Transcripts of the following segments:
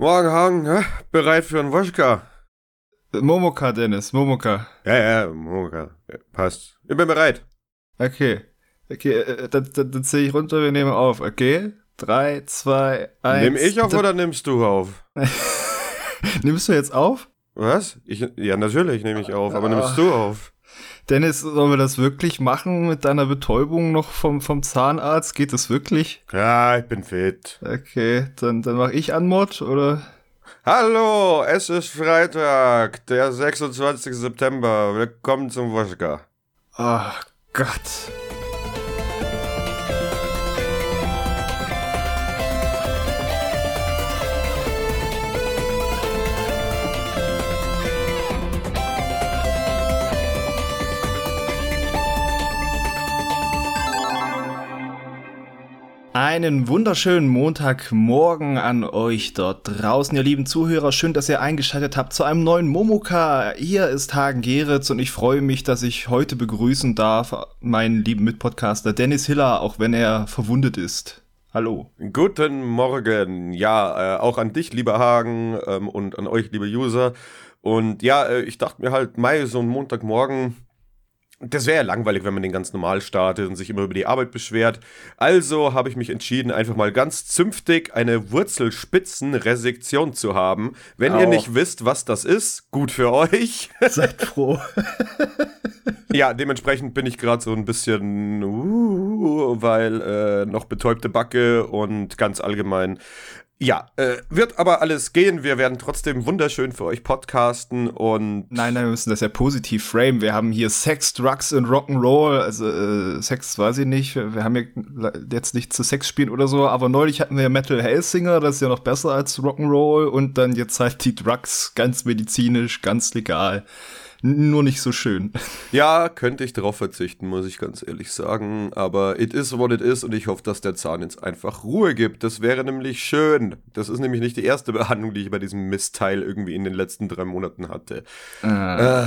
Morgen, Hagen, bereit für einen Woschka? Momoka, Dennis, Momoka. Ja, ja, Momoka. Passt. Ich bin bereit. Okay. Okay, äh, dann, dann, dann zähle ich runter, wir nehmen auf, okay? Drei, zwei, eins. Nimm ich auf oder nimmst du auf? Nimmst du jetzt auf? Was? Ich, ja, natürlich nehme ich auf, aber nimmst du auf? Dennis, sollen wir das wirklich machen mit deiner Betäubung noch vom, vom Zahnarzt? Geht das wirklich? Ja, ich bin fit. Okay, dann, dann mache ich Anmod, oder? Hallo, es ist Freitag, der 26. September. Willkommen zum Woschka. Ach Gott. Einen wunderschönen Montagmorgen an euch dort draußen, ihr lieben Zuhörer. Schön, dass ihr eingeschaltet habt zu einem neuen Momoka. Hier ist Hagen Geritz und ich freue mich, dass ich heute begrüßen darf meinen lieben Mitpodcaster Dennis Hiller, auch wenn er verwundet ist. Hallo. Guten Morgen. Ja, äh, auch an dich, lieber Hagen, ähm, und an euch, liebe User. Und ja, äh, ich dachte mir halt, Mai, so ein Montagmorgen, das wäre ja langweilig, wenn man den ganz normal startet und sich immer über die Arbeit beschwert. Also habe ich mich entschieden, einfach mal ganz zünftig eine Wurzelspitzenresektion zu haben. Wenn Au. ihr nicht wisst, was das ist, gut für euch. Seid froh. ja, dementsprechend bin ich gerade so ein bisschen, uh, weil äh, noch betäubte Backe und ganz allgemein ja, äh, wird aber alles gehen. Wir werden trotzdem wunderschön für euch podcasten und. Nein, nein, wir müssen das ja positiv frame. Wir haben hier Sex, Drugs und Rock'n'Roll. Also äh, Sex weiß ich nicht. Wir haben ja jetzt nicht zu Sex spielen oder so, aber neulich hatten wir ja Metal Hellsinger, das ist ja noch besser als Rock'n'Roll und dann jetzt halt die Drugs, ganz medizinisch, ganz legal nur nicht so schön. Ja, könnte ich darauf verzichten, muss ich ganz ehrlich sagen. Aber it is what it is und ich hoffe, dass der Zahn jetzt einfach Ruhe gibt. Das wäre nämlich schön. Das ist nämlich nicht die erste Behandlung, die ich bei diesem Mistteil irgendwie in den letzten drei Monaten hatte. Äh. Äh.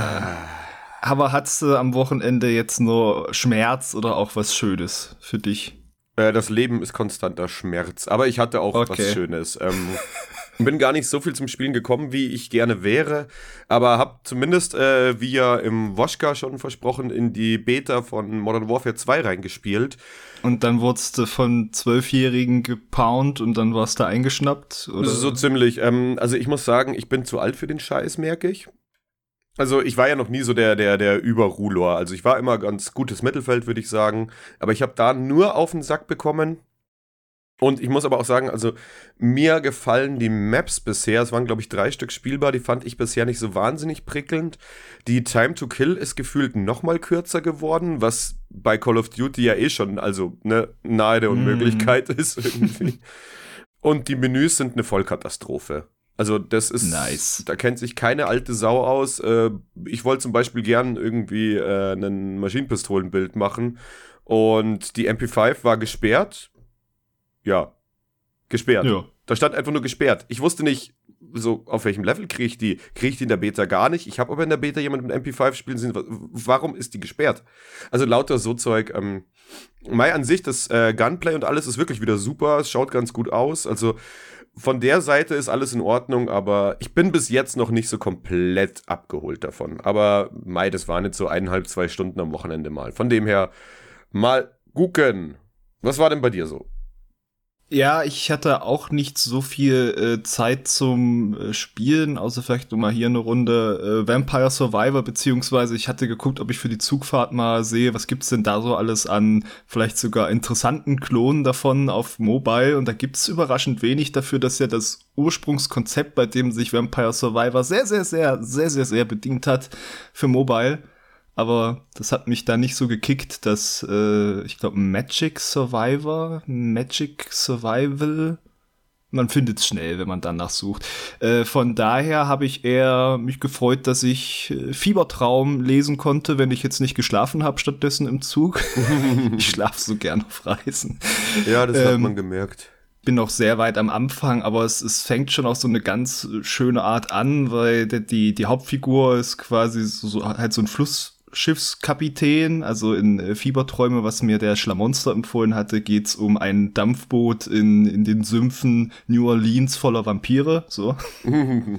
Aber hattest du am Wochenende jetzt nur Schmerz oder auch was Schönes für dich? Äh, das Leben ist konstanter Schmerz. Aber ich hatte auch okay. was Schönes. Ähm, bin gar nicht so viel zum Spielen gekommen, wie ich gerne wäre, aber habe zumindest, äh, wie ja im Woschka schon versprochen, in die Beta von Modern Warfare 2 reingespielt. Und dann wurdest du von Zwölfjährigen gepound und dann warst du eingeschnappt? Oder? So ziemlich. Ähm, also ich muss sagen, ich bin zu alt für den Scheiß, merke ich. Also ich war ja noch nie so der, der, der Überruler. Also ich war immer ganz gutes Mittelfeld, würde ich sagen. Aber ich habe da nur auf den Sack bekommen. Und ich muss aber auch sagen, also mir gefallen die Maps bisher, es waren glaube ich drei Stück spielbar, die fand ich bisher nicht so wahnsinnig prickelnd. Die Time to Kill ist gefühlt noch mal kürzer geworden, was bei Call of Duty ja eh schon, also ne, nahe der Unmöglichkeit mm. ist irgendwie. Und die Menüs sind eine Vollkatastrophe. Also das ist, nice. da kennt sich keine alte Sau aus. Äh, ich wollte zum Beispiel gern irgendwie äh, ein Maschinenpistolenbild machen und die MP5 war gesperrt ja, gesperrt. Ja. Da stand einfach nur gesperrt. Ich wusste nicht, so auf welchem Level kriege ich die. Kriege ich die in der Beta gar nicht? Ich habe aber in der Beta jemand mit MP5 spielen sehen. Warum ist die gesperrt? Also lauter so Zeug. Ähm, Mai an sich, das äh, Gunplay und alles ist wirklich wieder super. Es schaut ganz gut aus. Also von der Seite ist alles in Ordnung, aber ich bin bis jetzt noch nicht so komplett abgeholt davon. Aber Mai, das waren jetzt so eineinhalb, zwei Stunden am Wochenende mal. Von dem her mal gucken. Was war denn bei dir so? Ja, ich hatte auch nicht so viel äh, Zeit zum äh, Spielen, außer vielleicht nur mal hier eine Runde äh, Vampire Survivor, beziehungsweise ich hatte geguckt, ob ich für die Zugfahrt mal sehe, was gibt's denn da so alles an vielleicht sogar interessanten Klonen davon auf Mobile. Und da gibt's überraschend wenig dafür, dass ja das Ursprungskonzept, bei dem sich Vampire Survivor sehr, sehr, sehr, sehr, sehr, sehr bedient hat für Mobile, aber das hat mich da nicht so gekickt, dass äh, ich glaube Magic Survivor, Magic Survival, man findet es schnell, wenn man danach sucht. Äh, von daher habe ich eher mich gefreut, dass ich äh, Fiebertraum lesen konnte, wenn ich jetzt nicht geschlafen habe stattdessen im Zug. ich schlafe so gern auf Reisen. Ja, das ähm, hat man gemerkt bin noch sehr weit am Anfang, aber es, es fängt schon auf so eine ganz schöne Art an, weil die, die Hauptfigur ist quasi so, so halt so ein Fluss, Schiffskapitän. Also in äh, Fieberträume, was mir der Schlamonster empfohlen hatte, geht's um ein Dampfboot in, in den Sümpfen New Orleans voller Vampire. So.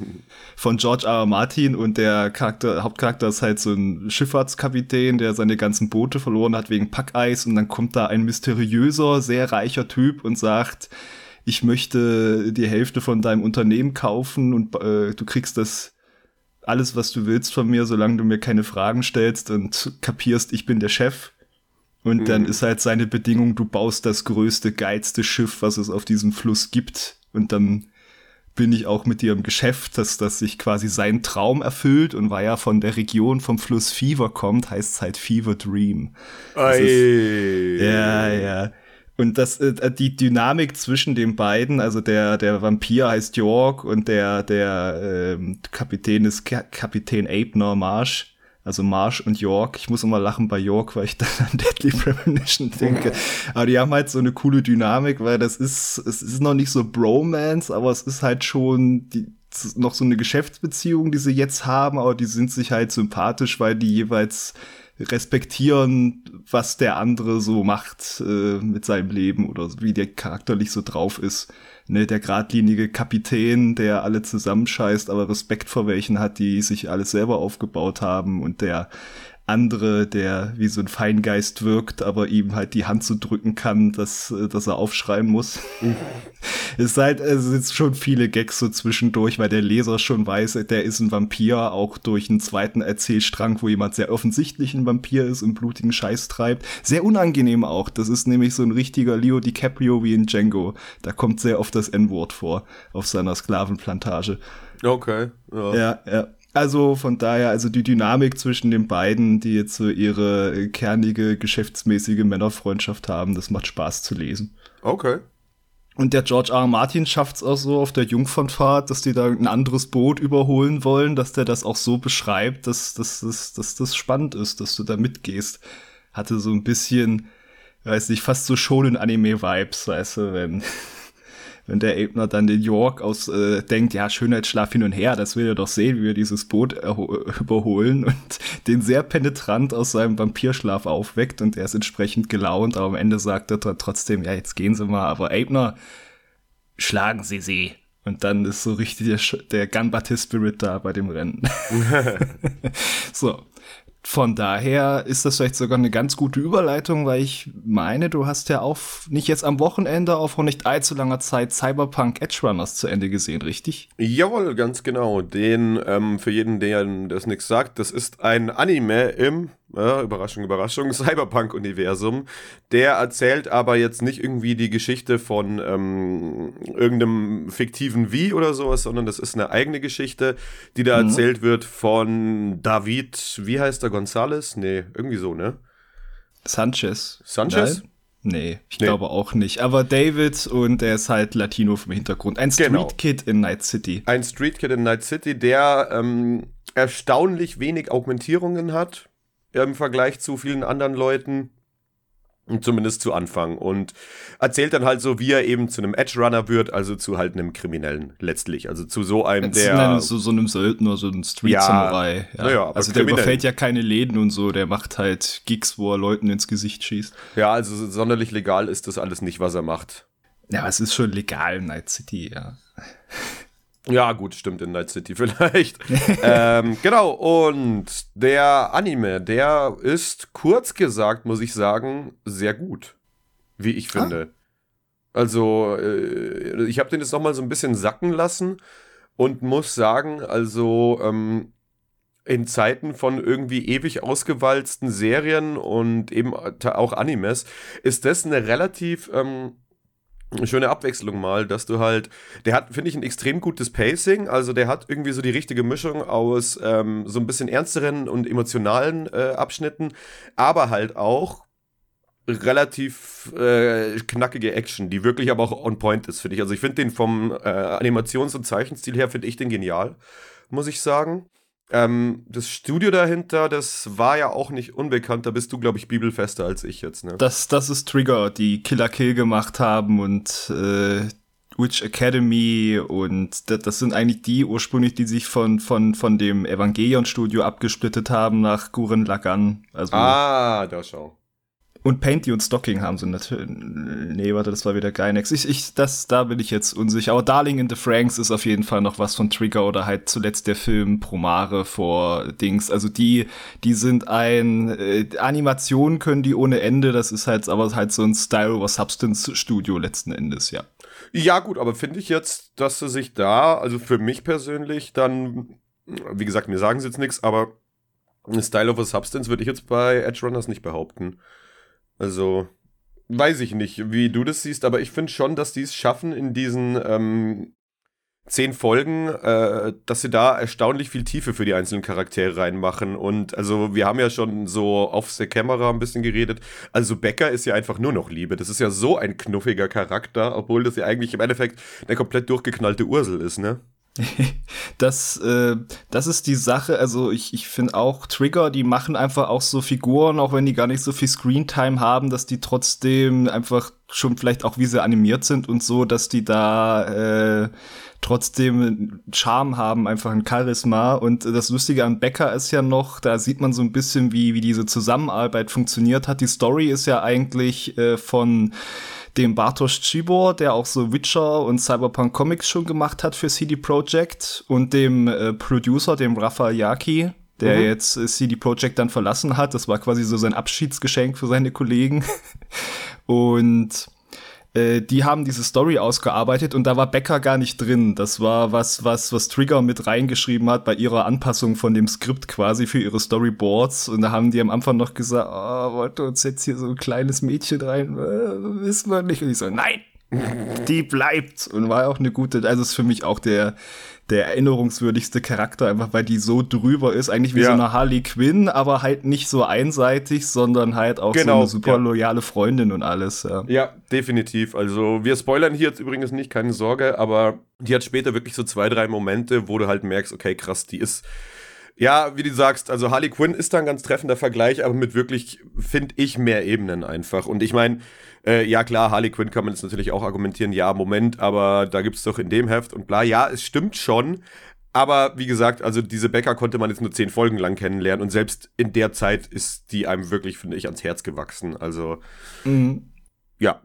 Von George R. R. Martin und der Charakter, Hauptcharakter ist halt so ein Schifffahrtskapitän, der seine ganzen Boote verloren hat wegen Packeis und dann kommt da ein mysteriöser, sehr reicher Typ und sagt, ich möchte die Hälfte von deinem Unternehmen kaufen und äh, du kriegst das alles, was du willst von mir, solange du mir keine Fragen stellst und kapierst, ich bin der Chef. Und mhm. dann ist halt seine Bedingung, du baust das größte, geilste Schiff, was es auf diesem Fluss gibt. Und dann bin ich auch mit dir im Geschäft, dass, dass sich quasi sein Traum erfüllt und weil er von der Region vom Fluss Fever kommt, heißt es halt Fever Dream. Ist, ja, ja. Und das, äh, die Dynamik zwischen den beiden, also der, der Vampir heißt York und der, der ähm, Kapitän ist Ka Kapitän Abner Marsh. Also Marsh und York. Ich muss immer lachen bei York, weil ich dann an Deadly Premonition denke. Aber die haben halt so eine coole Dynamik, weil das ist, es ist noch nicht so Bromance, aber es ist halt schon die, noch so eine Geschäftsbeziehung, die sie jetzt haben, aber die sind sich halt sympathisch, weil die jeweils respektieren, was der andere so macht äh, mit seinem Leben oder wie der charakterlich so drauf ist. Ne, der geradlinige Kapitän, der alle zusammenscheißt, aber Respekt vor welchen hat, die sich alles selber aufgebaut haben und der andere, der wie so ein Feingeist wirkt, aber ihm halt die Hand zu so drücken kann, dass, äh, dass er aufschreiben muss. Mhm. es ist halt, es sind schon viele Gags so zwischendurch, weil der Leser schon weiß, der ist ein Vampir, auch durch einen zweiten Erzählstrang, wo jemand sehr offensichtlich ein Vampir ist und blutigen Scheiß treibt. Sehr unangenehm auch. Das ist nämlich so ein richtiger Leo DiCaprio wie in Django. Da kommt sehr oft das N-Wort vor auf seiner Sklavenplantage. Okay. Ja, ja. ja. Also von daher, also die Dynamik zwischen den beiden, die jetzt so ihre kernige, geschäftsmäßige Männerfreundschaft haben, das macht Spaß zu lesen. Okay. Und der George R. R. Martin schafft es auch so auf der Jungfernfahrt, dass die da ein anderes Boot überholen wollen, dass der das auch so beschreibt, dass, dass, dass, dass das spannend ist, dass du da mitgehst. Hatte so ein bisschen, weiß nicht, fast so schon in Anime-Vibes, weißt du, wenn wenn der Ebner dann den York aus äh, denkt, ja, Schönheitsschlaf hin und her, das will er doch sehen, wie wir dieses Boot überholen und den sehr penetrant aus seinem Vampirschlaf aufweckt und er ist entsprechend gelaunt, aber am Ende sagt er trotzdem, ja, jetzt gehen Sie mal, aber Ebner, schlagen Sie sie. Und dann ist so richtig der, der Gunbutty-Spirit da bei dem Rennen. so. Von daher ist das vielleicht sogar eine ganz gute Überleitung, weil ich meine, du hast ja auch nicht jetzt am Wochenende, auch vor nicht allzu langer Zeit Cyberpunk Edge Runners zu Ende gesehen, richtig? Jawohl, ganz genau. Den, ähm, für jeden, der das nichts sagt, das ist ein Anime im ja, Überraschung, Überraschung, Cyberpunk-Universum. Der erzählt aber jetzt nicht irgendwie die Geschichte von ähm, irgendeinem fiktiven Wie oder sowas, sondern das ist eine eigene Geschichte, die da mhm. erzählt wird von David, wie heißt er, Gonzales? Nee, irgendwie so, ne? Sanchez. Sanchez? Nein? Nee, ich nee. glaube auch nicht. Aber David und er ist halt Latino vom Hintergrund. Ein Street genau. Kid in Night City. Ein Street Kid in Night City, der ähm, erstaunlich wenig Augmentierungen hat im Vergleich zu vielen anderen Leuten. Zumindest zu Anfang. Und erzählt dann halt so, wie er eben zu einem Edge Runner wird, also zu halt einem Kriminellen letztlich. Also zu so einem, Jetzt der. So, so einem Söldner, so einem Street-Samurai. Ja, ja. ja also der überfällt ja keine Läden und so, der macht halt Gigs, wo er Leuten ins Gesicht schießt. Ja, also sonderlich legal ist das alles nicht, was er macht. Ja, es ist schon legal in Night City, ja. Ja, gut, stimmt, in Night City vielleicht. ähm, genau, und der Anime, der ist kurz gesagt, muss ich sagen, sehr gut. Wie ich finde. Ah. Also, äh, ich habe den jetzt nochmal so ein bisschen sacken lassen und muss sagen, also, ähm, in Zeiten von irgendwie ewig ausgewalzten Serien und eben auch Animes ist das eine relativ ähm, schöne Abwechslung mal, dass du halt, der hat, finde ich, ein extrem gutes Pacing, also der hat irgendwie so die richtige Mischung aus ähm, so ein bisschen ernsteren und emotionalen äh, Abschnitten, aber halt auch relativ äh, knackige Action, die wirklich aber auch on point ist, finde ich. Also ich finde den vom äh, Animations- und Zeichenstil her, finde ich den genial, muss ich sagen. Ähm, das Studio dahinter, das war ja auch nicht unbekannt. Da bist du, glaube ich, bibelfester als ich jetzt. Ne? Das, das ist Trigger, die Killer Kill gemacht haben und äh, Witch Academy und das, das, sind eigentlich die ursprünglich, die sich von, von, von dem Evangelion-Studio abgesplittet haben nach Guren Lagan. Also ah, da schau. Und Painty und Stocking haben sie natürlich. Nee, warte, das war wieder Gynex. Ich, ich, das, da bin ich jetzt unsicher. Aber Darling in the Franks ist auf jeden Fall noch was von Trigger oder halt zuletzt der Film Promare vor Dings. Also die, die sind ein, äh, Animationen können die ohne Ende. Das ist halt aber halt so ein Style over Substance Studio letzten Endes, ja. Ja, gut, aber finde ich jetzt, dass sie sich da, also für mich persönlich dann, wie gesagt, mir sagen sie jetzt nichts, aber Style over Substance würde ich jetzt bei Edge Runners nicht behaupten. Also, weiß ich nicht, wie du das siehst, aber ich finde schon, dass die es schaffen, in diesen ähm, zehn Folgen, äh, dass sie da erstaunlich viel Tiefe für die einzelnen Charaktere reinmachen. Und also, wir haben ja schon so off the camera ein bisschen geredet. Also, Becker ist ja einfach nur noch Liebe. Das ist ja so ein knuffiger Charakter, obwohl das ja eigentlich im Endeffekt eine komplett durchgeknallte Ursel ist, ne? das, äh, das ist die Sache. Also ich, ich finde auch Trigger, die machen einfach auch so Figuren, auch wenn die gar nicht so viel Screentime haben, dass die trotzdem einfach schon vielleicht auch wie sie animiert sind und so, dass die da äh, trotzdem Charme haben, einfach ein Charisma. Und das Lustige an Becker ist ja noch, da sieht man so ein bisschen, wie, wie diese Zusammenarbeit funktioniert hat. Die Story ist ja eigentlich äh, von dem Bartosz Cibor, der auch so Witcher und Cyberpunk Comics schon gemacht hat für CD Projekt und dem äh, Producer, dem Rafael Yaki, der mhm. jetzt äh, CD Projekt dann verlassen hat. Das war quasi so sein Abschiedsgeschenk für seine Kollegen. und äh, die haben diese Story ausgearbeitet und da war Becker gar nicht drin. Das war was, was, was Trigger mit reingeschrieben hat bei ihrer Anpassung von dem Skript quasi für ihre Storyboards. Und da haben die am Anfang noch gesagt, oh, wollte uns jetzt hier so ein kleines Mädchen rein, äh, wissen wir nicht. Und ich so, nein, die bleibt. Und war auch eine gute, also ist für mich auch der, der erinnerungswürdigste Charakter, einfach weil die so drüber ist, eigentlich wie ja. so eine Harley Quinn, aber halt nicht so einseitig, sondern halt auch genau, so eine super ja. loyale Freundin und alles. Ja. ja, definitiv. Also wir spoilern hier jetzt übrigens nicht, keine Sorge, aber die hat später wirklich so zwei, drei Momente, wo du halt merkst, okay, krass, die ist ja, wie du sagst, also Harley Quinn ist da ein ganz treffender Vergleich, aber mit wirklich, finde ich, mehr Ebenen einfach. Und ich meine, äh, ja klar, Harley Quinn kann man jetzt natürlich auch argumentieren, ja, Moment, aber da gibt's doch in dem Heft und bla. Ja, es stimmt schon, aber wie gesagt, also diese Becker konnte man jetzt nur zehn Folgen lang kennenlernen und selbst in der Zeit ist die einem wirklich, finde ich, ans Herz gewachsen. Also, mhm. ja.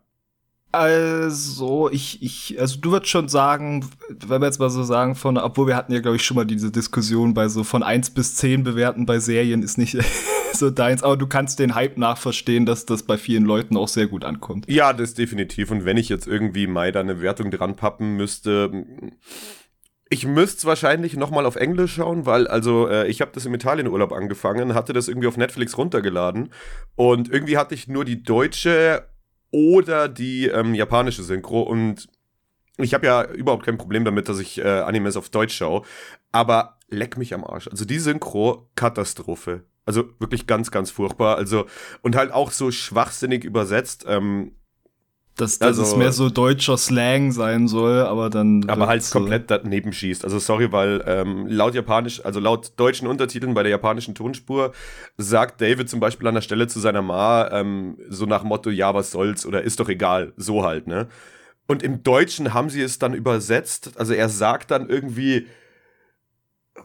Also, ich, ich, also du würdest schon sagen, wenn wir jetzt mal so sagen, von, obwohl wir hatten ja, glaube ich, schon mal diese Diskussion bei so von eins bis zehn bewerten bei Serien ist nicht so deins, aber du kannst den Hype nachverstehen, dass das bei vielen Leuten auch sehr gut ankommt. Ja, das definitiv. Und wenn ich jetzt irgendwie Mai da eine Wertung dran pappen müsste, ich müsste es wahrscheinlich nochmal auf Englisch schauen, weil, also, äh, ich habe das im Italienurlaub angefangen, hatte das irgendwie auf Netflix runtergeladen und irgendwie hatte ich nur die deutsche oder die ähm, japanische Synchro und ich habe ja überhaupt kein Problem damit, dass ich äh, Animes auf Deutsch schaue, aber leck mich am Arsch. Also die Synchro, Katastrophe. Also wirklich ganz, ganz furchtbar. Also, und halt auch so schwachsinnig übersetzt. Ähm, dass, dass also, es mehr so deutscher Slang sein soll, aber dann. Aber halt so komplett daneben schießt. Also sorry, weil ähm, laut japanisch, also laut deutschen Untertiteln bei der japanischen Tonspur sagt David zum Beispiel an der Stelle zu seiner Ma ähm, so nach Motto, ja, was soll's oder ist doch egal, so halt, ne? Und im Deutschen haben sie es dann übersetzt, also er sagt dann irgendwie,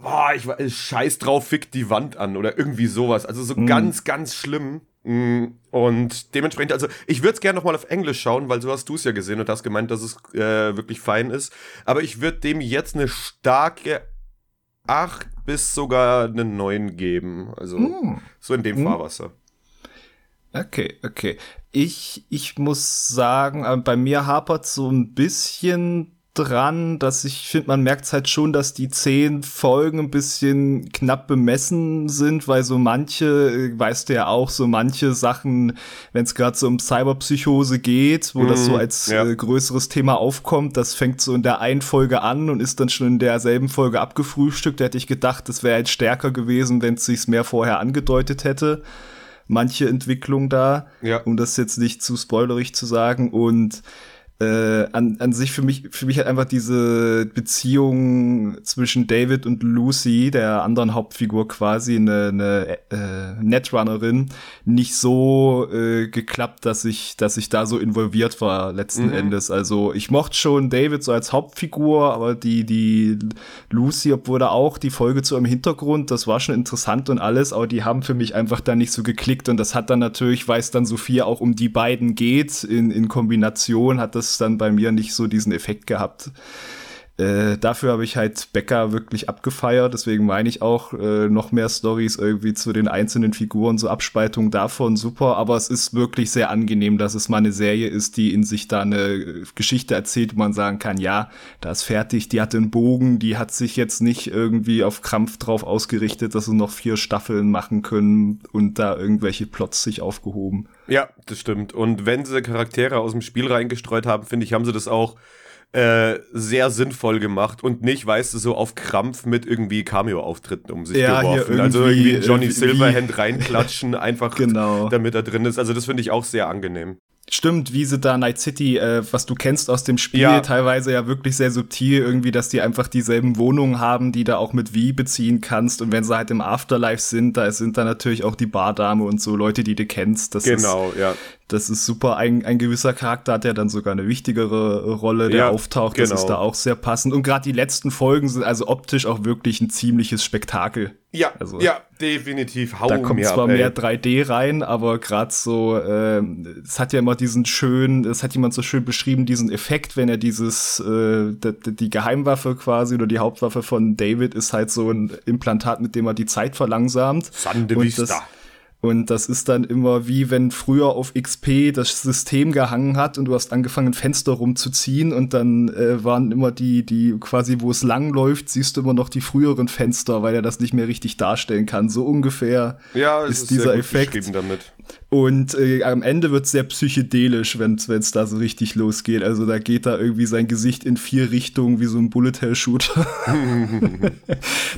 boah, ich war scheiß drauf, fick die Wand an oder irgendwie sowas. Also so mhm. ganz, ganz schlimm. Mm, und dementsprechend, also ich würde es gerne nochmal auf Englisch schauen, weil so hast du es ja gesehen und hast gemeint, dass es äh, wirklich fein ist. Aber ich würde dem jetzt eine starke 8 bis sogar eine 9 geben. Also mm. so in dem mm. Fahrwasser. Okay, okay. Ich, ich muss sagen, äh, bei mir hapert so ein bisschen dran, dass ich finde, man merkt halt schon, dass die zehn Folgen ein bisschen knapp bemessen sind, weil so manche, äh, weißt du ja auch, so manche Sachen, wenn es gerade so um Cyberpsychose geht, wo mm, das so mhm, als ja. äh, größeres Thema aufkommt, das fängt so in der einen Folge an und ist dann schon in derselben Folge abgefrühstückt. Da hätte ich gedacht, das wäre halt stärker gewesen, wenn es sich mehr vorher angedeutet hätte. Manche Entwicklung da, ja. um das jetzt nicht zu spoilerig zu sagen und äh, an, an sich für mich, für mich halt einfach diese Beziehung zwischen David und Lucy, der anderen Hauptfigur quasi, eine, eine äh, Netrunnerin, nicht so äh, geklappt, dass ich, dass ich da so involviert war letzten mhm. Endes. Also ich mochte schon David so als Hauptfigur, aber die, die Lucy, obwohl da auch die Folge zu im Hintergrund, das war schon interessant und alles, aber die haben für mich einfach da nicht so geklickt und das hat dann natürlich, weil es dann Sophia auch um die beiden geht, in, in Kombination hat das das dann bei mir nicht so diesen Effekt gehabt. Äh, dafür habe ich halt Becker wirklich abgefeiert, deswegen meine ich auch äh, noch mehr Stories irgendwie zu den einzelnen Figuren, so Abspaltungen davon, super, aber es ist wirklich sehr angenehm, dass es mal eine Serie ist, die in sich da eine Geschichte erzählt, wo man sagen kann, ja, da ist fertig, die hat den Bogen, die hat sich jetzt nicht irgendwie auf Krampf drauf ausgerichtet, dass sie noch vier Staffeln machen können und da irgendwelche Plots sich aufgehoben. Ja, das stimmt. Und wenn sie Charaktere aus dem Spiel reingestreut haben, finde ich, haben sie das auch äh, sehr sinnvoll gemacht und nicht, weißt du, so auf Krampf mit irgendwie Cameo-Auftritten um sich ja, geworfen. Irgendwie, also irgendwie Johnny Silverhand reinklatschen, einfach genau. damit er drin ist. Also das finde ich auch sehr angenehm. Stimmt, wie sie da Night City, äh, was du kennst aus dem Spiel, ja. teilweise ja wirklich sehr subtil irgendwie, dass die einfach dieselben Wohnungen haben, die da auch mit Wie beziehen kannst. Und wenn sie halt im Afterlife sind, da sind da natürlich auch die Bardame und so Leute, die du kennst. Das genau, ist, ja. Das ist super. Ein, ein gewisser Charakter hat ja dann sogar eine wichtigere Rolle, der ja, auftaucht. Genau. Das ist da auch sehr passend. Und gerade die letzten Folgen sind also optisch auch wirklich ein ziemliches Spektakel. Ja, also, ja, definitiv. Hau da kommt zwar ab, mehr 3D rein, aber gerade so, äh, es hat ja immer diesen schönen, es hat jemand so schön beschrieben, diesen Effekt, wenn er dieses, äh, die, die Geheimwaffe quasi oder die Hauptwaffe von David ist halt so ein Implantat, mit dem er die Zeit verlangsamt. Sande Vista. Und das ist dann immer wie wenn früher auf XP das System gehangen hat und du hast angefangen, Fenster rumzuziehen und dann äh, waren immer die, die quasi, wo es lang läuft, siehst du immer noch die früheren Fenster, weil er das nicht mehr richtig darstellen kann. So ungefähr ja, ist, ist dieser Effekt. Und äh, am Ende wird es sehr psychedelisch, wenn es da so richtig losgeht. Also da geht da irgendwie sein Gesicht in vier Richtungen wie so ein Bullet Hell Shooter.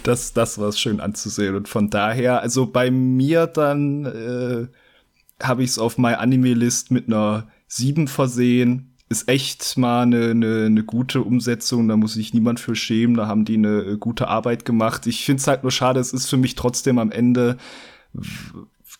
das, das war schön anzusehen. Und von daher, also bei mir dann äh, habe ich es auf My Anime List mit einer 7 versehen. Ist echt mal eine, eine, eine gute Umsetzung, da muss sich niemand für schämen, da haben die eine äh, gute Arbeit gemacht. Ich finde es halt nur schade, es ist für mich trotzdem am Ende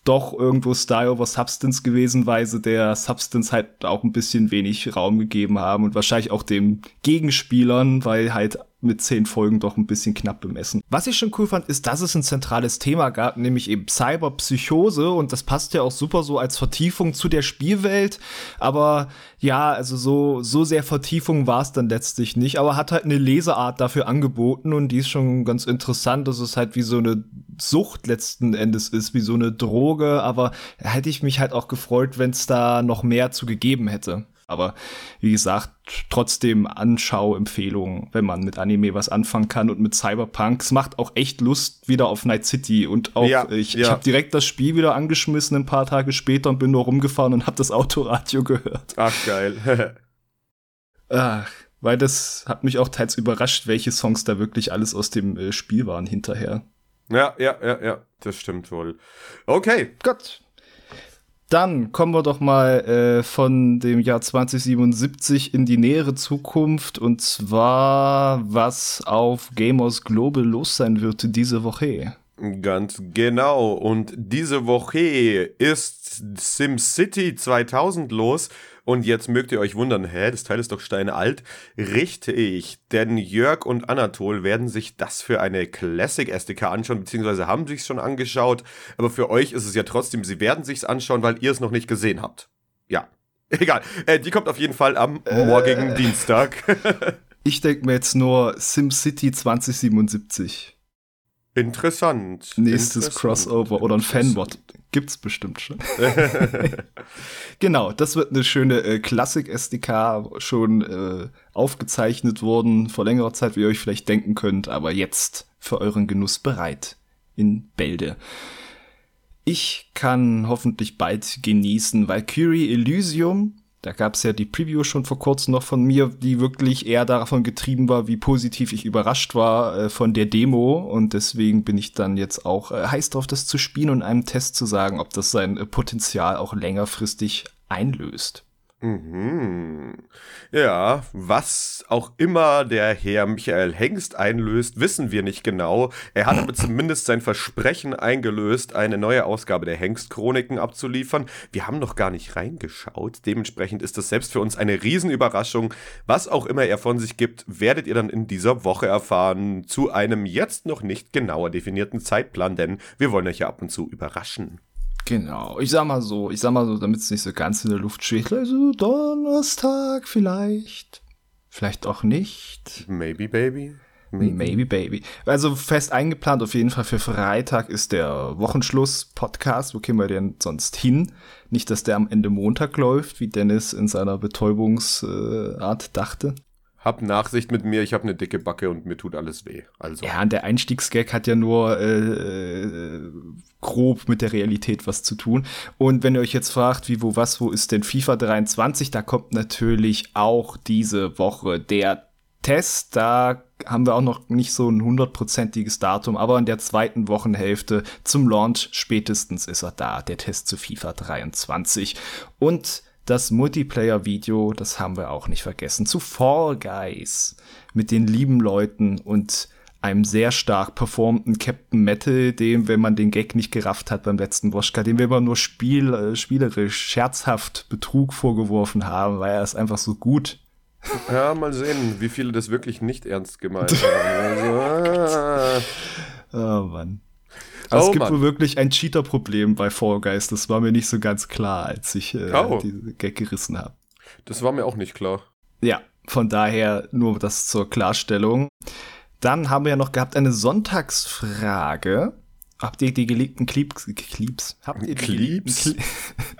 doch irgendwo Style over Substance gewesen, weil sie der Substance halt auch ein bisschen wenig Raum gegeben haben und wahrscheinlich auch dem Gegenspielern, weil halt mit zehn Folgen doch ein bisschen knapp bemessen. Was ich schon cool fand, ist, dass es ein zentrales Thema gab, nämlich eben Cyberpsychose und das passt ja auch super so als Vertiefung zu der Spielwelt. Aber ja, also so, so sehr Vertiefung war es dann letztlich nicht, aber hat halt eine Leseart dafür angeboten und die ist schon ganz interessant, dass es halt wie so eine Sucht letzten Endes ist, wie so eine Droge, aber hätte ich mich halt auch gefreut, wenn es da noch mehr zu gegeben hätte. Aber wie gesagt, trotzdem Anschauempfehlungen, wenn man mit Anime was anfangen kann und mit Cyberpunk. Es macht auch echt Lust wieder auf Night City und auch ja, ich, ja. ich habe direkt das Spiel wieder angeschmissen ein paar Tage später und bin nur rumgefahren und habe das Autoradio gehört. Ach geil. Ach, weil das hat mich auch teils überrascht, welche Songs da wirklich alles aus dem äh, Spiel waren hinterher. Ja, ja, ja, ja, das stimmt wohl. Okay. Gott. Dann kommen wir doch mal äh, von dem Jahr 2077 in die nähere Zukunft und zwar, was auf Gamers Global los sein wird diese Woche. Ganz genau. Und diese Woche ist SimCity 2000 los und jetzt mögt ihr euch wundern, hä, das Teil ist doch steinalt. Richtig, denn Jörg und Anatol werden sich das für eine Classic SDK anschauen, beziehungsweise haben sich schon angeschaut. Aber für euch ist es ja trotzdem, sie werden sich's anschauen, weil ihr es noch nicht gesehen habt. Ja, egal. Äh, die kommt auf jeden Fall am äh. morgigen Dienstag. ich denke mir jetzt nur SimCity 2077. Interessant. Nächstes Interessant. Crossover oder ein Fanbot. Gibt's bestimmt schon. genau, das wird eine schöne äh, Klassik-SDK, schon äh, aufgezeichnet worden vor längerer Zeit, wie ihr euch vielleicht denken könnt, aber jetzt für euren Genuss bereit in Bälde. Ich kann hoffentlich bald genießen Valkyrie Elysium da gab es ja die Preview schon vor kurzem noch von mir, die wirklich eher davon getrieben war, wie positiv ich überrascht war äh, von der Demo. Und deswegen bin ich dann jetzt auch äh, heiß drauf, das zu spielen und einem Test zu sagen, ob das sein äh, Potenzial auch längerfristig einlöst. Mhm. Ja, was auch immer der Herr Michael Hengst einlöst, wissen wir nicht genau. Er hat aber zumindest sein Versprechen eingelöst, eine neue Ausgabe der Hengst-Chroniken abzuliefern. Wir haben noch gar nicht reingeschaut. Dementsprechend ist das selbst für uns eine Riesenüberraschung. Was auch immer er von sich gibt, werdet ihr dann in dieser Woche erfahren, zu einem jetzt noch nicht genauer definierten Zeitplan, denn wir wollen euch ja ab und zu überraschen. Genau. Ich sag mal so, ich sag mal so, damit es nicht so ganz in der Luft schwebt. Also Donnerstag vielleicht. Vielleicht auch nicht. Maybe, baby. Maybe. Maybe, baby. Also fest eingeplant auf jeden Fall für Freitag ist der Wochenschluss-Podcast. Wo kämen wir denn sonst hin? Nicht, dass der am Ende Montag läuft, wie Dennis in seiner Betäubungsart dachte hab Nachsicht mit mir, ich habe eine dicke Backe und mir tut alles weh. Also. Ja, und der Einstiegsgag hat ja nur äh, grob mit der Realität was zu tun. Und wenn ihr euch jetzt fragt, wie, wo, was, wo ist denn FIFA 23, da kommt natürlich auch diese Woche der Test. Da haben wir auch noch nicht so ein hundertprozentiges Datum, aber in der zweiten Wochenhälfte zum Launch spätestens ist er da, der Test zu FIFA 23. Und das Multiplayer-Video, das haben wir auch nicht vergessen, zu Fall Guys mit den lieben Leuten und einem sehr stark performten Captain Metal, dem, wenn man den Gag nicht gerafft hat beim letzten Woschka, dem wir immer nur spiel, äh, spielerisch, scherzhaft Betrug vorgeworfen haben, weil er ist einfach so gut. Ja, mal sehen, wie viele das wirklich nicht ernst gemeint haben. Also, ah. Oh Mann. Also oh, es gibt Mann. wohl wirklich ein Cheater-Problem bei Fall Guys. Das war mir nicht so ganz klar, als ich äh, oh. diese Gag gerissen habe. Das war mir auch nicht klar. Ja, von daher nur das zur Klarstellung. Dann haben wir ja noch gehabt eine Sonntagsfrage. Habt ihr die geleakten Clips? Clips? Habt ihr die Clips? Geleakten,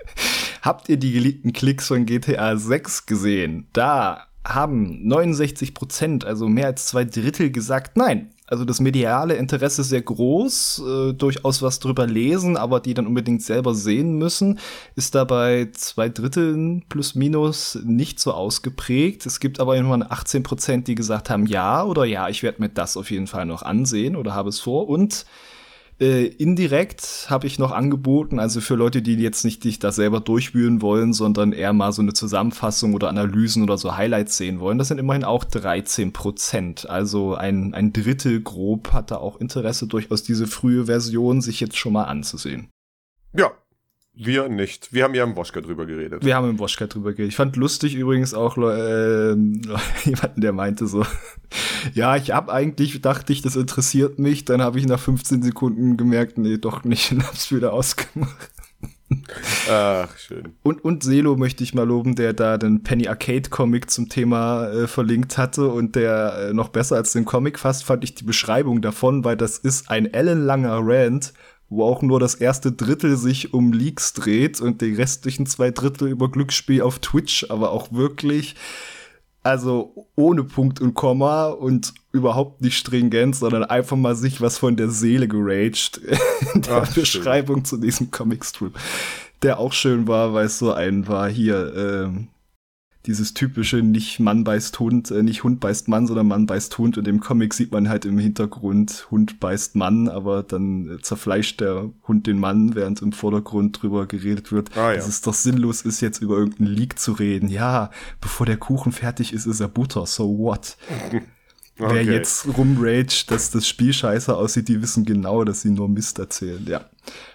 habt ihr die geleakten Klicks von GTA 6 gesehen? Da haben 69 Prozent, also mehr als zwei Drittel gesagt, nein, also das mediale Interesse sehr groß, äh, durchaus was drüber lesen, aber die dann unbedingt selber sehen müssen, ist dabei zwei Dritteln plus minus nicht so ausgeprägt. Es gibt aber immer 18 Prozent, die gesagt haben, ja oder ja, ich werde mir das auf jeden Fall noch ansehen oder habe es vor und äh, indirekt habe ich noch angeboten, also für Leute, die jetzt nicht dich da selber durchwühlen wollen, sondern eher mal so eine Zusammenfassung oder Analysen oder so Highlights sehen wollen. Das sind immerhin auch 13 Prozent. Also ein, ein Drittel grob hat da auch Interesse, durchaus diese frühe Version sich jetzt schon mal anzusehen. Ja, wir nicht. Wir haben ja im Woschka drüber geredet. Wir haben im Woschka drüber geredet. Ich fand lustig übrigens auch äh, jemanden, der meinte so, ja, ich hab eigentlich, dachte ich, das interessiert mich. Dann habe ich nach 15 Sekunden gemerkt, nee, doch nicht und hab's wieder ausgemacht. Ach, schön. Und, und Selo möchte ich mal loben, der da den Penny Arcade Comic zum Thema äh, verlinkt hatte und der äh, noch besser als den Comic fast fand ich die Beschreibung davon, weil das ist ein ellenlanger Rant wo auch nur das erste Drittel sich um Leaks dreht und die restlichen zwei Drittel über Glücksspiel auf Twitch, aber auch wirklich, also ohne Punkt und Komma und überhaupt nicht stringent, sondern einfach mal sich was von der Seele geraged in der Ach, Beschreibung schön. zu diesem Comicstrip. Der auch schön war, weil es so ein war hier, ähm, dieses typische nicht Mann beißt Hund, äh, nicht Hund beißt Mann, sondern Mann beißt Hund. Und im Comic sieht man halt im Hintergrund Hund beißt Mann, aber dann äh, zerfleischt der Hund den Mann, während im Vordergrund drüber geredet wird, ah, ja. dass es doch sinnlos ist, jetzt über irgendeinen Leak zu reden. Ja, bevor der Kuchen fertig ist, ist er Butter, so what? Okay. Wer jetzt rumragt, dass das Spiel scheiße aussieht, die wissen genau, dass sie nur Mist erzählen. Ja,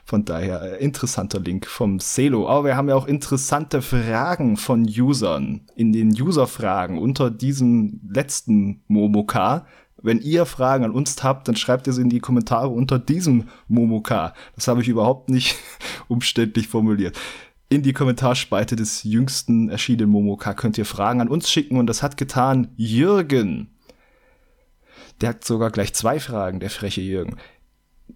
von daher äh, interessanter Link vom Celo. Aber wir haben ja auch interessante Fragen von Usern in den User-Fragen unter diesem letzten Momoka. Wenn ihr Fragen an uns habt, dann schreibt ihr sie in die Kommentare unter diesem Momoka. Das habe ich überhaupt nicht umständlich formuliert in die Kommentarspalte des jüngsten erschienenen Momoka könnt ihr Fragen an uns schicken und das hat getan Jürgen. Der hat sogar gleich zwei Fragen, der freche Jürgen.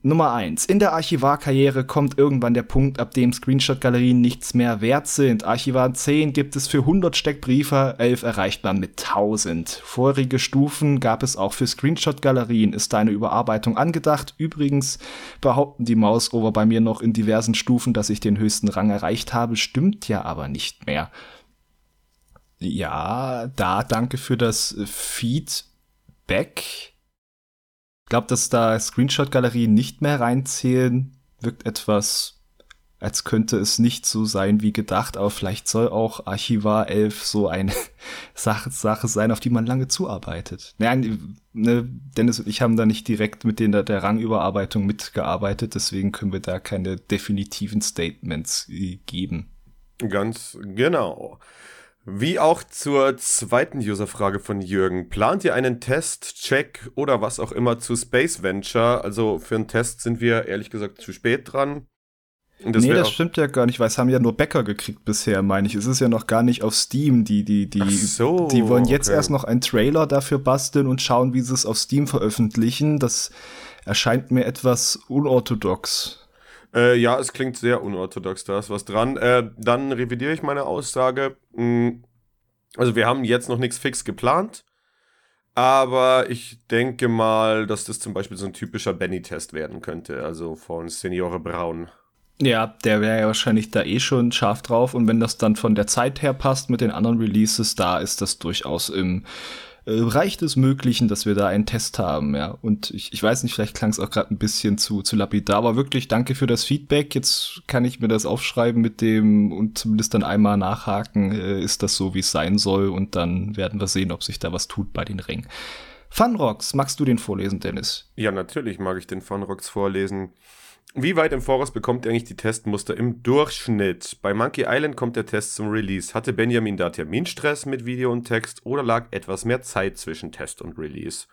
Nummer eins: In der Archivarkarriere kommt irgendwann der Punkt, ab dem Screenshot-Galerien nichts mehr wert sind. Archivar 10 gibt es für 100 Steckbriefe, 11 erreicht man mit 1000. Vorige Stufen gab es auch für Screenshot-Galerien. Ist da eine Überarbeitung angedacht? Übrigens behaupten die Mausover bei mir noch in diversen Stufen, dass ich den höchsten Rang erreicht habe. Stimmt ja aber nicht mehr. Ja, da danke für das Feed Back. Ich glaube, dass da Screenshot-Galerien nicht mehr reinzählen, wirkt etwas als könnte es nicht so sein wie gedacht, aber vielleicht soll auch Archivar 11 so eine Sache, Sache sein, auf die man lange zuarbeitet. Nein, ne, Dennis und ich haben da nicht direkt mit den, der Rangüberarbeitung mitgearbeitet, deswegen können wir da keine definitiven Statements äh, geben. Ganz genau. Wie auch zur zweiten Userfrage von Jürgen. Plant ihr einen Test, Check oder was auch immer zu Space Venture? Also für einen Test sind wir ehrlich gesagt zu spät dran. Das nee, das stimmt ja gar nicht, weil es haben ja nur Bäcker gekriegt bisher, meine ich. Es ist ja noch gar nicht auf Steam. Die, die, die, so, die wollen jetzt okay. erst noch einen Trailer dafür basteln und schauen, wie sie es auf Steam veröffentlichen. Das erscheint mir etwas unorthodox. Äh, ja, es klingt sehr unorthodox, da ist was dran. Äh, dann revidiere ich meine Aussage. Hm, also wir haben jetzt noch nichts fix geplant. Aber ich denke mal, dass das zum Beispiel so ein typischer Benny-Test werden könnte, also von Seniore Braun. Ja, der wäre ja wahrscheinlich da eh schon scharf drauf. Und wenn das dann von der Zeit her passt mit den anderen Releases, da ist das durchaus im Bereich des Möglichen, dass wir da einen Test haben, ja. Und ich, ich weiß nicht, vielleicht klang es auch gerade ein bisschen zu, zu lapidar, aber wirklich danke für das Feedback. Jetzt kann ich mir das aufschreiben mit dem und zumindest dann einmal nachhaken, äh, ist das so, wie es sein soll. Und dann werden wir sehen, ob sich da was tut bei den Ringen. Funrocks, magst du den vorlesen, Dennis? Ja, natürlich mag ich den Funrocks vorlesen. Wie weit im Voraus bekommt ihr eigentlich die Testmuster im Durchschnitt? Bei Monkey Island kommt der Test zum Release. Hatte Benjamin da Terminstress mit Video und Text oder lag etwas mehr Zeit zwischen Test und Release?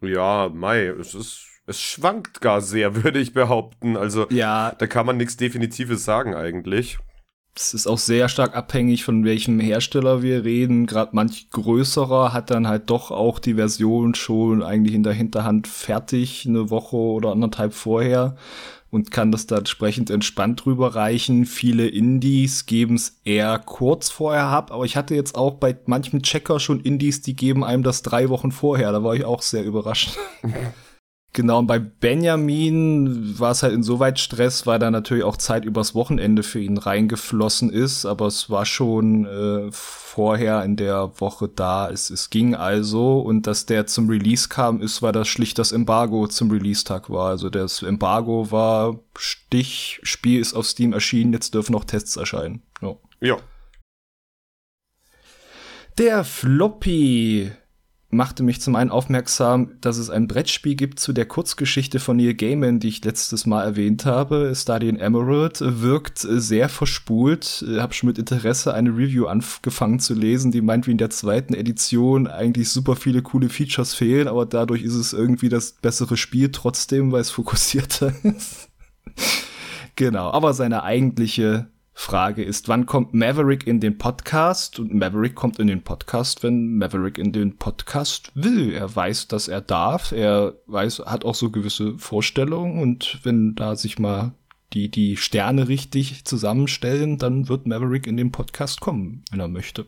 Ja, Mai, es ist, es schwankt gar sehr, würde ich behaupten. Also, ja. da kann man nichts Definitives sagen eigentlich es ist auch sehr stark abhängig von welchem Hersteller wir reden. Gerade manch größerer hat dann halt doch auch die Version schon eigentlich in der Hinterhand fertig, eine Woche oder anderthalb vorher und kann das da entsprechend entspannt rüberreichen. Viele Indies geben es eher kurz vorher ab, aber ich hatte jetzt auch bei manchem Checker schon Indies, die geben einem das drei Wochen vorher. Da war ich auch sehr überrascht. Genau, und bei Benjamin war es halt insoweit Stress, weil da natürlich auch Zeit übers Wochenende für ihn reingeflossen ist, aber es war schon äh, vorher in der Woche da. Es, es ging also und dass der zum Release kam, ist, weil das schlicht das Embargo zum Release-Tag war. Also das Embargo war Stich, Spiel ist auf Steam erschienen, jetzt dürfen noch Tests erscheinen. Ja. ja. Der Floppy machte mich zum einen aufmerksam, dass es ein Brettspiel gibt zu der Kurzgeschichte von Neil Gaiman, die ich letztes Mal erwähnt habe. Stadion Emerald wirkt sehr verspult. Hab schon mit Interesse eine Review angefangen zu lesen, die meint, wie in der zweiten Edition eigentlich super viele coole Features fehlen, aber dadurch ist es irgendwie das bessere Spiel trotzdem, weil es fokussierter ist. genau, aber seine eigentliche Frage ist, wann kommt Maverick in den Podcast? Und Maverick kommt in den Podcast, wenn Maverick in den Podcast will. Er weiß, dass er darf. Er weiß, hat auch so gewisse Vorstellungen. Und wenn da sich mal die, die Sterne richtig zusammenstellen, dann wird Maverick in den Podcast kommen, wenn er möchte.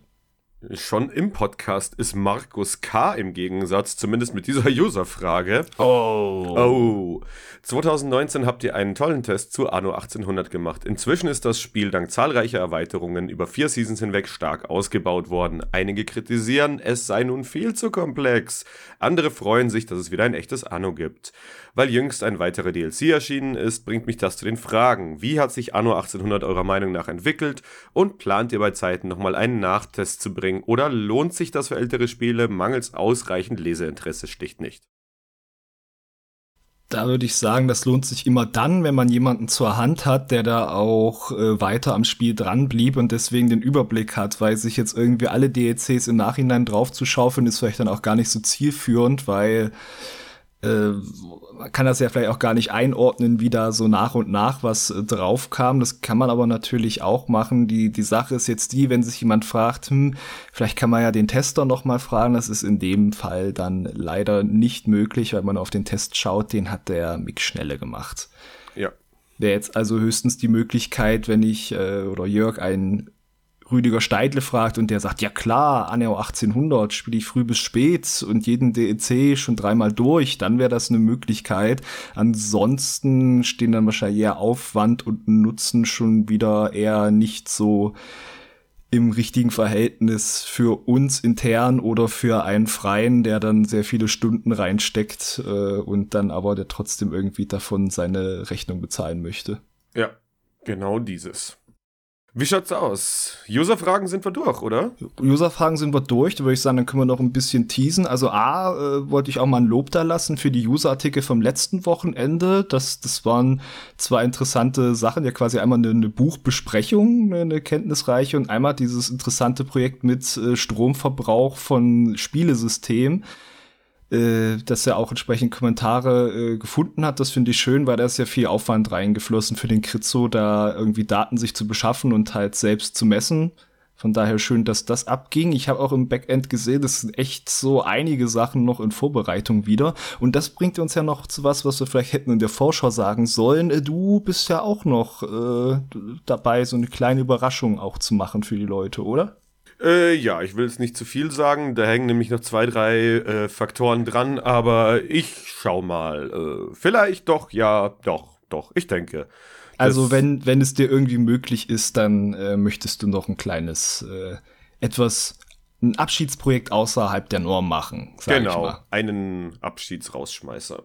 Schon im Podcast ist Markus K. im Gegensatz, zumindest mit dieser User-Frage. Oh. Oh. 2019 habt ihr einen tollen Test zu Anno 1800 gemacht. Inzwischen ist das Spiel dank zahlreicher Erweiterungen über vier Seasons hinweg stark ausgebaut worden. Einige kritisieren, es sei nun viel zu komplex. Andere freuen sich, dass es wieder ein echtes Anno gibt. Weil jüngst ein weiterer DLC erschienen ist, bringt mich das zu den Fragen. Wie hat sich Anno 1800 eurer Meinung nach entwickelt und plant ihr bei Zeiten nochmal einen Nachtest zu bringen oder lohnt sich das für ältere Spiele mangels ausreichend Leseinteresse schlicht nicht? Da würde ich sagen, das lohnt sich immer dann, wenn man jemanden zur Hand hat, der da auch äh, weiter am Spiel dran blieb und deswegen den Überblick hat, weil sich jetzt irgendwie alle DLCs im Nachhinein draufzuschaufeln, ist vielleicht dann auch gar nicht so zielführend, weil äh, man kann das ja vielleicht auch gar nicht einordnen, wie da so nach und nach was äh, drauf kam. Das kann man aber natürlich auch machen. Die, die Sache ist jetzt die, wenn sich jemand fragt, hm, vielleicht kann man ja den Tester noch mal fragen. Das ist in dem Fall dann leider nicht möglich, weil man auf den Test schaut. Den hat der Mick Schnelle gemacht. Ja. Wäre jetzt also höchstens die Möglichkeit, wenn ich äh, oder Jörg einen Rüdiger Steidle fragt und der sagt, ja klar, Anno 1800 spiele ich früh bis spät und jeden DEC schon dreimal durch, dann wäre das eine Möglichkeit. Ansonsten stehen dann wahrscheinlich eher Aufwand und Nutzen schon wieder eher nicht so im richtigen Verhältnis für uns intern oder für einen Freien, der dann sehr viele Stunden reinsteckt äh, und dann aber der trotzdem irgendwie davon seine Rechnung bezahlen möchte. Ja, Genau dieses. Wie schaut's aus? User-Fragen sind wir durch, oder? User-Fragen sind wir durch. Da würde ich sagen, dann können wir noch ein bisschen teasen. Also A, äh, wollte ich auch mal ein Lob da lassen für die User-Artikel vom letzten Wochenende. Das, das waren zwei interessante Sachen. Ja, quasi einmal eine, eine Buchbesprechung, eine, kenntnisreiche und einmal dieses interessante Projekt mit äh, Stromverbrauch von Spielesystemen äh, dass er auch entsprechend Kommentare äh, gefunden hat. Das finde ich schön, weil da ist ja viel Aufwand reingeflossen für den Kritzo, da irgendwie Daten sich zu beschaffen und halt selbst zu messen. Von daher schön, dass das abging. Ich habe auch im Backend gesehen, es sind echt so einige Sachen noch in Vorbereitung wieder. Und das bringt uns ja noch zu was, was wir vielleicht hätten in der Vorschau sagen sollen. Äh, du bist ja auch noch äh, dabei, so eine kleine Überraschung auch zu machen für die Leute, oder? Äh, ja, ich will es nicht zu viel sagen. Da hängen nämlich noch zwei, drei äh, Faktoren dran, aber ich schau mal. Äh, vielleicht doch, ja, doch, doch, ich denke. Also wenn, wenn es dir irgendwie möglich ist, dann äh, möchtest du noch ein kleines, äh, etwas, ein Abschiedsprojekt außerhalb der Norm machen. Genau, einen Abschiedsrausschmeißer.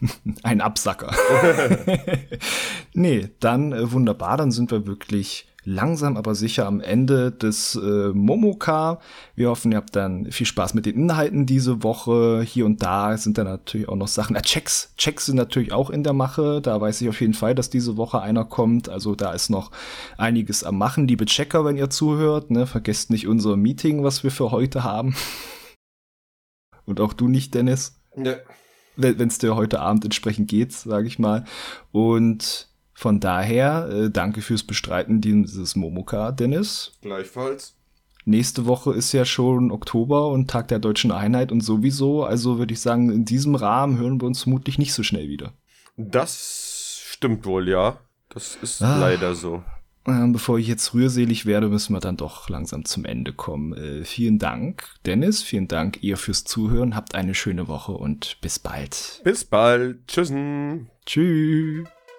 ein Absacker. nee, dann äh, wunderbar, dann sind wir wirklich langsam aber sicher am Ende des äh, Momoka. Wir hoffen, ihr habt dann viel Spaß mit den Inhalten diese Woche. Hier und da sind dann natürlich auch noch Sachen. Äh, Checks, Checks sind natürlich auch in der Mache. Da weiß ich auf jeden Fall, dass diese Woche einer kommt. Also da ist noch einiges am Machen. Liebe Checker, wenn ihr zuhört, ne, vergesst nicht unser Meeting, was wir für heute haben. und auch du nicht, Dennis. Ne. Wenn es dir heute Abend entsprechend geht, sage ich mal. Und von daher, äh, danke fürs Bestreiten dieses Momoka, Dennis. Gleichfalls. Nächste Woche ist ja schon Oktober und Tag der deutschen Einheit und sowieso. Also würde ich sagen, in diesem Rahmen hören wir uns vermutlich nicht so schnell wieder. Das stimmt wohl, ja. Das ist ah. leider so. Ähm, bevor ich jetzt rührselig werde, müssen wir dann doch langsam zum Ende kommen. Äh, vielen Dank, Dennis. Vielen Dank ihr fürs Zuhören. Habt eine schöne Woche und bis bald. Bis bald. Tschüssen. Tschüss.